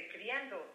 Criando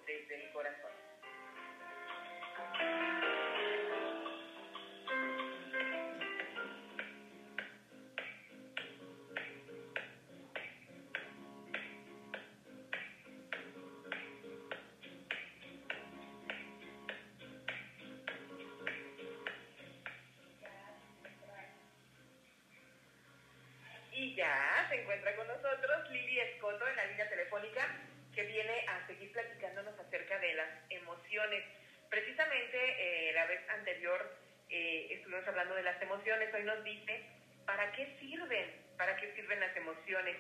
Precisamente eh, la vez anterior eh, estuvimos hablando de las emociones, hoy nos dice para qué sirven, para qué sirven las emociones.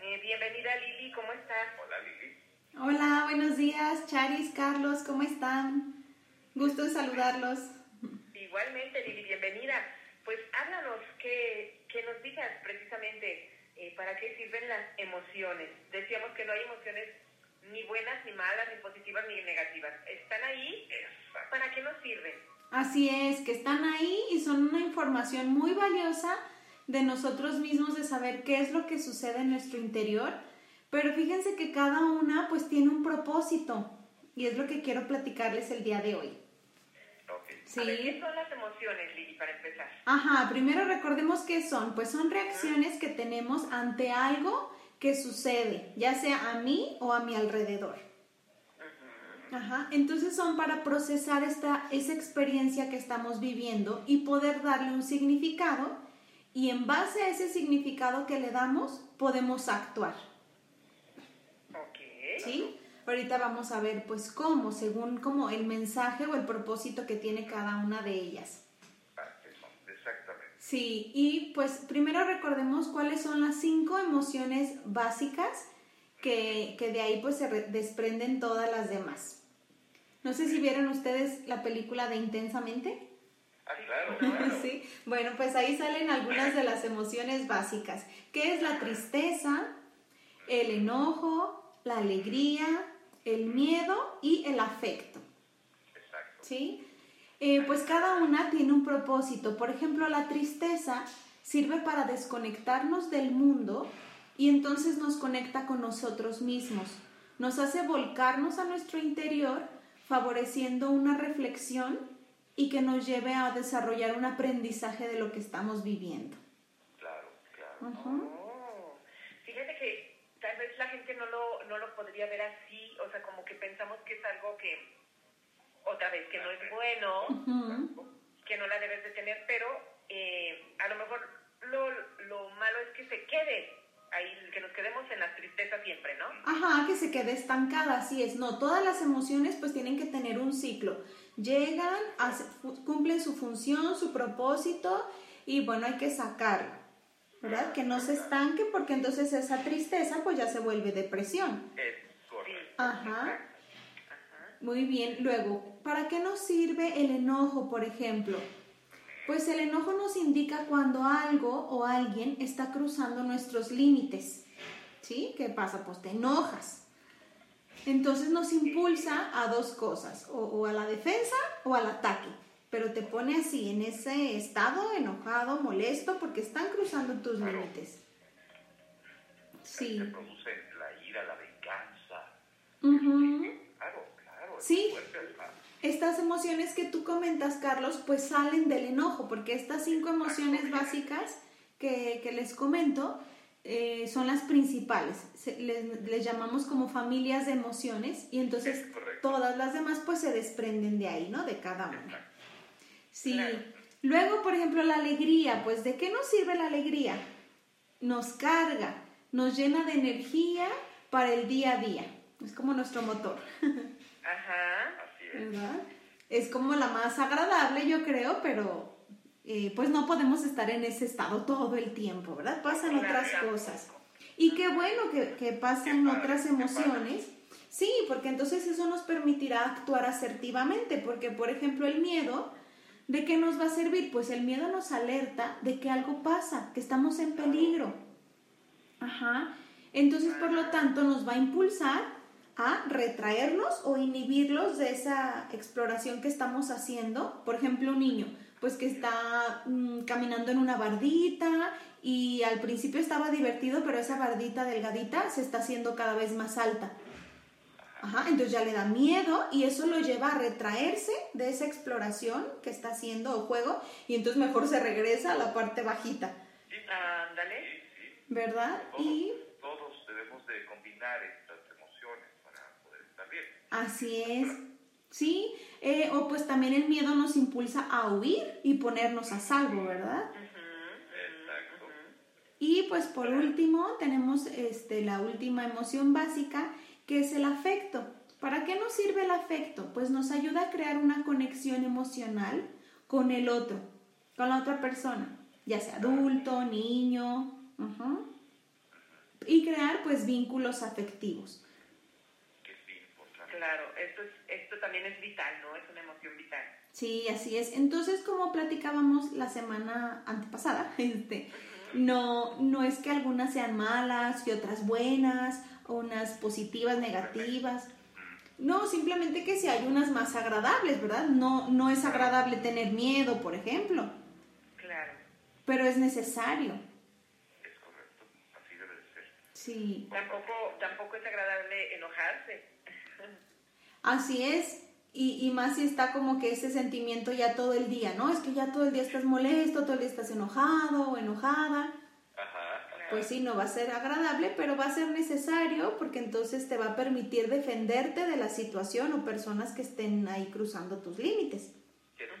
Eh, bienvenida Lili, ¿cómo estás? Hola Lili. Hola, buenos días, Charis, Carlos, ¿cómo están? Gusto en saludarlos. Igualmente Lili, bienvenida. Pues háblanos, que, que nos digas precisamente eh, para qué sirven las emociones. Decíamos que no hay emociones ni buenas, ni malas, ni positivas, ni negativas. Están ahí. ¿Para qué nos sirven? Así es, que están ahí y son una información muy valiosa de nosotros mismos, de saber qué es lo que sucede en nuestro interior. Pero fíjense que cada una pues tiene un propósito y es lo que quiero platicarles el día de hoy. Ok. Sí. Ver, ¿qué son las emociones, Lili, para empezar? Ajá, primero recordemos qué son. Pues son reacciones que tenemos ante algo que sucede, ya sea a mí o a mi alrededor. Ajá, entonces son para procesar esta, esa experiencia que estamos viviendo y poder darle un significado y en base a ese significado que le damos podemos actuar, Ok. ¿sí? Ahorita vamos a ver pues cómo, según como el mensaje o el propósito que tiene cada una de ellas. Exactamente. Sí, y pues primero recordemos cuáles son las cinco emociones básicas que, que de ahí pues se re- desprenden todas las demás. No sé si vieron ustedes la película de Intensamente. Ah, claro, claro. Sí, bueno, pues ahí salen algunas de las emociones básicas, que es la tristeza, el enojo, la alegría, el miedo y el afecto. Exacto. ¿sí? Eh, pues cada una tiene un propósito. Por ejemplo, la tristeza sirve para desconectarnos del mundo y entonces nos conecta con nosotros mismos. Nos hace volcarnos a nuestro interior, favoreciendo una reflexión y que nos lleve a desarrollar un aprendizaje de lo que estamos viviendo. Claro, claro. Oh, fíjate que tal vez la gente no lo, no lo podría ver así, o sea, como que pensamos que es algo que, otra vez, que no es bueno, que no la debes de tener, pero eh, a lo mejor lo, lo malo es que se quede ahí, que nos quedemos en la tristeza siempre. Ajá, que se quede estancada, así es. No, todas las emociones pues tienen que tener un ciclo. Llegan, hace- cumplen su función, su propósito y bueno, hay que sacarlo, ¿verdad? Que no se estanque porque entonces esa tristeza pues ya se vuelve depresión. Ajá. Muy bien, luego, ¿para qué nos sirve el enojo, por ejemplo? Pues el enojo nos indica cuando algo o alguien está cruzando nuestros límites. ¿Sí? ¿Qué pasa? Pues te enojas. Entonces nos impulsa a dos cosas, o, o a la defensa o al ataque. Pero te pone así, en ese estado enojado, molesto, porque están cruzando tus Claro. límites. Sí. produce la ira, la venganza. Ujú. Claro, claro. es Sí. Estas emociones que tú comentas, Carlos, pues salen del enojo, porque estas cinco emociones básicas que, que les comento eh, son las principales. Se- les, les llamamos como familias de emociones y entonces todas las demás pues se desprenden de ahí, ¿no? De cada una. Sí. Claro. Luego, por ejemplo, la alegría, pues ¿de qué nos sirve la alegría? Nos carga, nos llena de energía para el día a día. Es como nuestro motor. Ajá. Así es. ¿verdad? Es como la más agradable, yo creo, pero eh, pues no podemos estar en ese estado todo el tiempo, ¿verdad? Pasan otras cosas. Y qué bueno que, que pasen otras emociones. Sí, porque entonces eso nos permitirá actuar asertivamente, porque por ejemplo el miedo, ¿de qué nos va a servir? Pues el miedo nos alerta de que algo pasa, que estamos en peligro. Ajá. Entonces, por lo tanto, nos va a impulsar a retraernos o inhibirlos de esa exploración que estamos haciendo. Por ejemplo, un niño, pues que está mm, caminando en una bardita y al principio estaba divertido, pero esa bardita delgadita se está haciendo cada vez más alta. Ajá, entonces ya le da miedo y eso lo lleva a retraerse de esa exploración que está haciendo o juego y entonces mejor se regresa a la parte bajita, Ándale. Sí, sí. ¿verdad? Todos, Y todos debemos de combinar estas emociones para poder estar bien. así es, ¿sí? Eh, o pues también el miedo nos impulsa a huir y ponernos a salvo, ¿verdad? Exacto. Y pues por último tenemos este, la última emoción básica que es el afecto. ¿Para qué nos sirve el afecto? Pues nos ayuda a crear una conexión emocional con el otro, con la otra persona, ya sea adulto, niño, y crear pues vínculos afectivos. Que es bien importante. Claro, esto, es, esto también es vital, ¿no? Es una emoción vital. Sí, así es. Entonces, como platicábamos la semana antepasada, este, no, no es que algunas sean malas y otras buenas, o unas positivas, negativas. No, simplemente que si hay unas más agradables, ¿verdad? No, no es agradable tener miedo, por ejemplo, Claro. pero es necesario. Es correcto. Así debe de ser. Sí, Tampoco, tampoco es agradable enojarse. así es. Y, y más si está como que ese sentimiento ya todo el día, ¿no? Es que ya todo el día estás molesto, todo el día estás enojado o enojada. Ajá. Pues sí, no va a ser agradable, pero va a ser necesario porque entonces te va a permitir defenderte de la situación o personas que estén ahí cruzando tus límites. Cierto.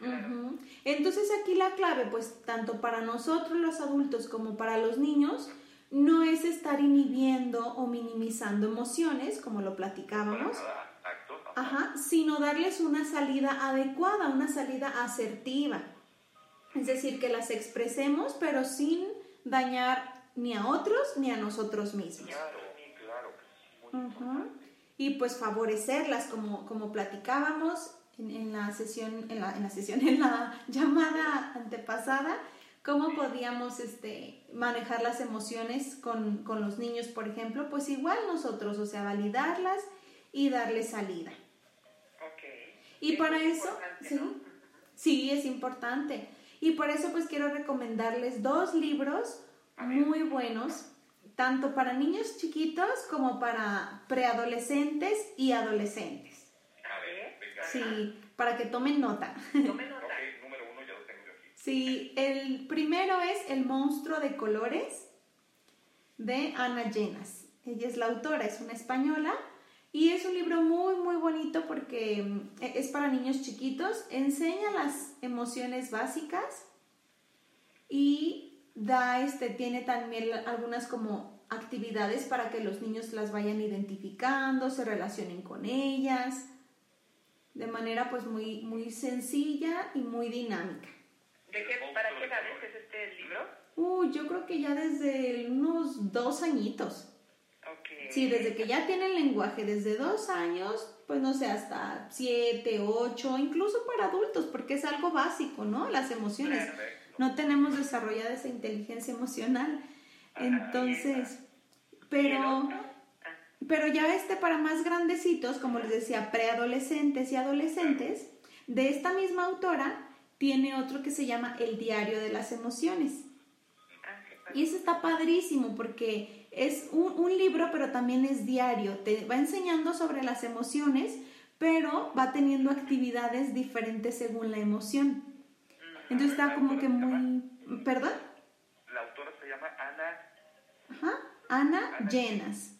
Ujú. Entonces aquí la clave, pues tanto para nosotros los adultos como para los niños, no es estar inhibiendo o minimizando emociones, como lo platicábamos. Ajá, sino darles una salida adecuada, una salida asertiva. Es decir, que las expresemos, pero sin dañar ni a otros ni a nosotros mismos. Ujú. Y pues favorecerlas, como, como platicábamos en, en la sesión, en la, en la sesión, en la llamada antepasada, cómo podíamos este, manejar las emociones con, con los niños, por ejemplo, pues igual nosotros, o sea, validarlas y darles salida. Ok. Y para es eso, sí, ¿no? sí, es importante. Y por eso pues quiero recomendarles dos libros muy buenos, tanto para niños chiquitos como para preadolescentes y adolescentes. A ver, venga. Sí, para que tomen nota. Tome nota. Ok, número uno ya lo tengo yo aquí. Sí, el primero es El monstruo de colores de Ana Llenas. Ella es la autora, es una española y es un libro muy muy bonito porque mm, es para niños chiquitos, enseña las emociones básicas y da este tiene también algunas como actividades para que los niños las vayan identificando, se relacionen con ellas de manera pues muy muy sencilla y muy dinámica. ¿De qué, ¿Para qué edades es este libro? Uh, yo creo que ya desde unos dos añitos. Sí, desde que ya tienen lenguaje, desde dos años, pues no sé, hasta siete, ocho, incluso para adultos, porque es algo básico, ¿no? Las emociones. Perfecto. No tenemos desarrollada esa inteligencia emocional. Entonces, ¿Y el pero? Ah, pero ya este para más grandecitos, como les decía, preadolescentes y adolescentes, de esta misma autora, tiene otro que se llama El diario de las emociones. ah, padre. Y eso está padrísimo porque es un, un libro, pero también es diario. Te va enseñando sobre las emociones, pero va teniendo actividades diferentes según la emoción. Entonces está como que muy... ¿Perdón? La autora se llama Ana Ajá. Ana Llenas.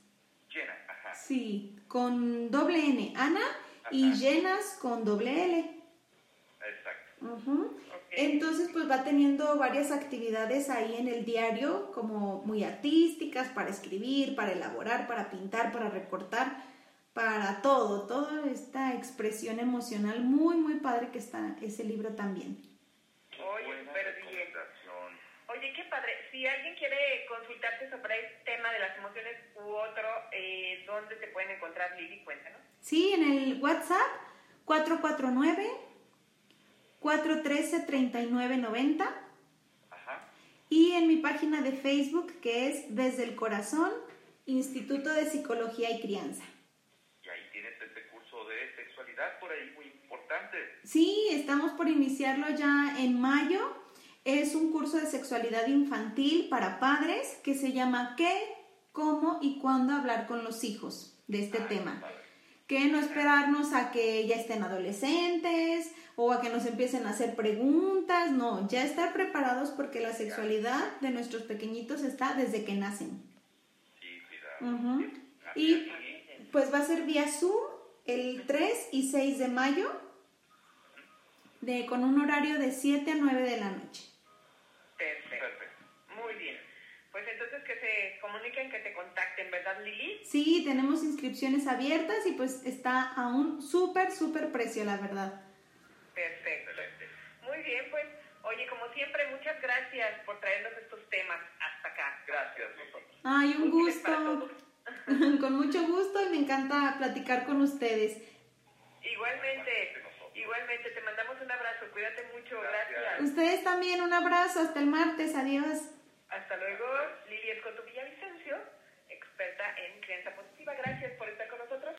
Llena. Ajá. Sí, con doble N. Ana y. Llenas con doble L. Ok. Entonces, pues va teniendo varias actividades ahí en el diario, como muy artísticas, para escribir, para elaborar, para pintar, para recortar, para todo, toda esta expresión emocional muy, muy padre que está ese libro también. Oye, súper bien. Oye, qué padre. Si alguien quiere consultarte sobre este tema de las emociones u otro, eh, ¿dónde te pueden encontrar, Lili? Cuéntanos. Sí, en el WhatsApp 449-413-3990 Ajá. y en mi página de Facebook que es Desde el Corazón, Instituto de Psicología y Crianza. Y ahí tienes este curso de sexualidad por ahí muy importante. Sí, estamos por iniciarlo ya en mayo. Es un curso de sexualidad infantil para padres que se llama ¿Qué, cómo y cuándo hablar con los hijos? de este Ay, tema. padre. Que no esperarnos a que ya estén adolescentes o a que nos empiecen a hacer preguntas, no, ya estar preparados porque la sexualidad de nuestros pequeñitos está desde que nacen. Sí, cuidado. Y es. pues va a ser vía Zoom el 3 y 6 de mayo de, con un horario de 7 a 9 de la noche. Entonces que se comuniquen, que te contacten, ¿verdad, Lili? Sí, tenemos inscripciones abiertas y pues está a un súper, súper precio, la verdad. Perfecto. Muy bien, pues, oye, como siempre, muchas gracias por traernos estos temas hasta acá. Gracias, Lili. Ay, un gusto. Con mucho gusto y me encanta platicar con ustedes. Igualmente, nosotros. igualmente, te mandamos un abrazo, cuídate mucho, Gracias. gracias. Ustedes también, un abrazo, hasta el martes, adiós. Hasta luego.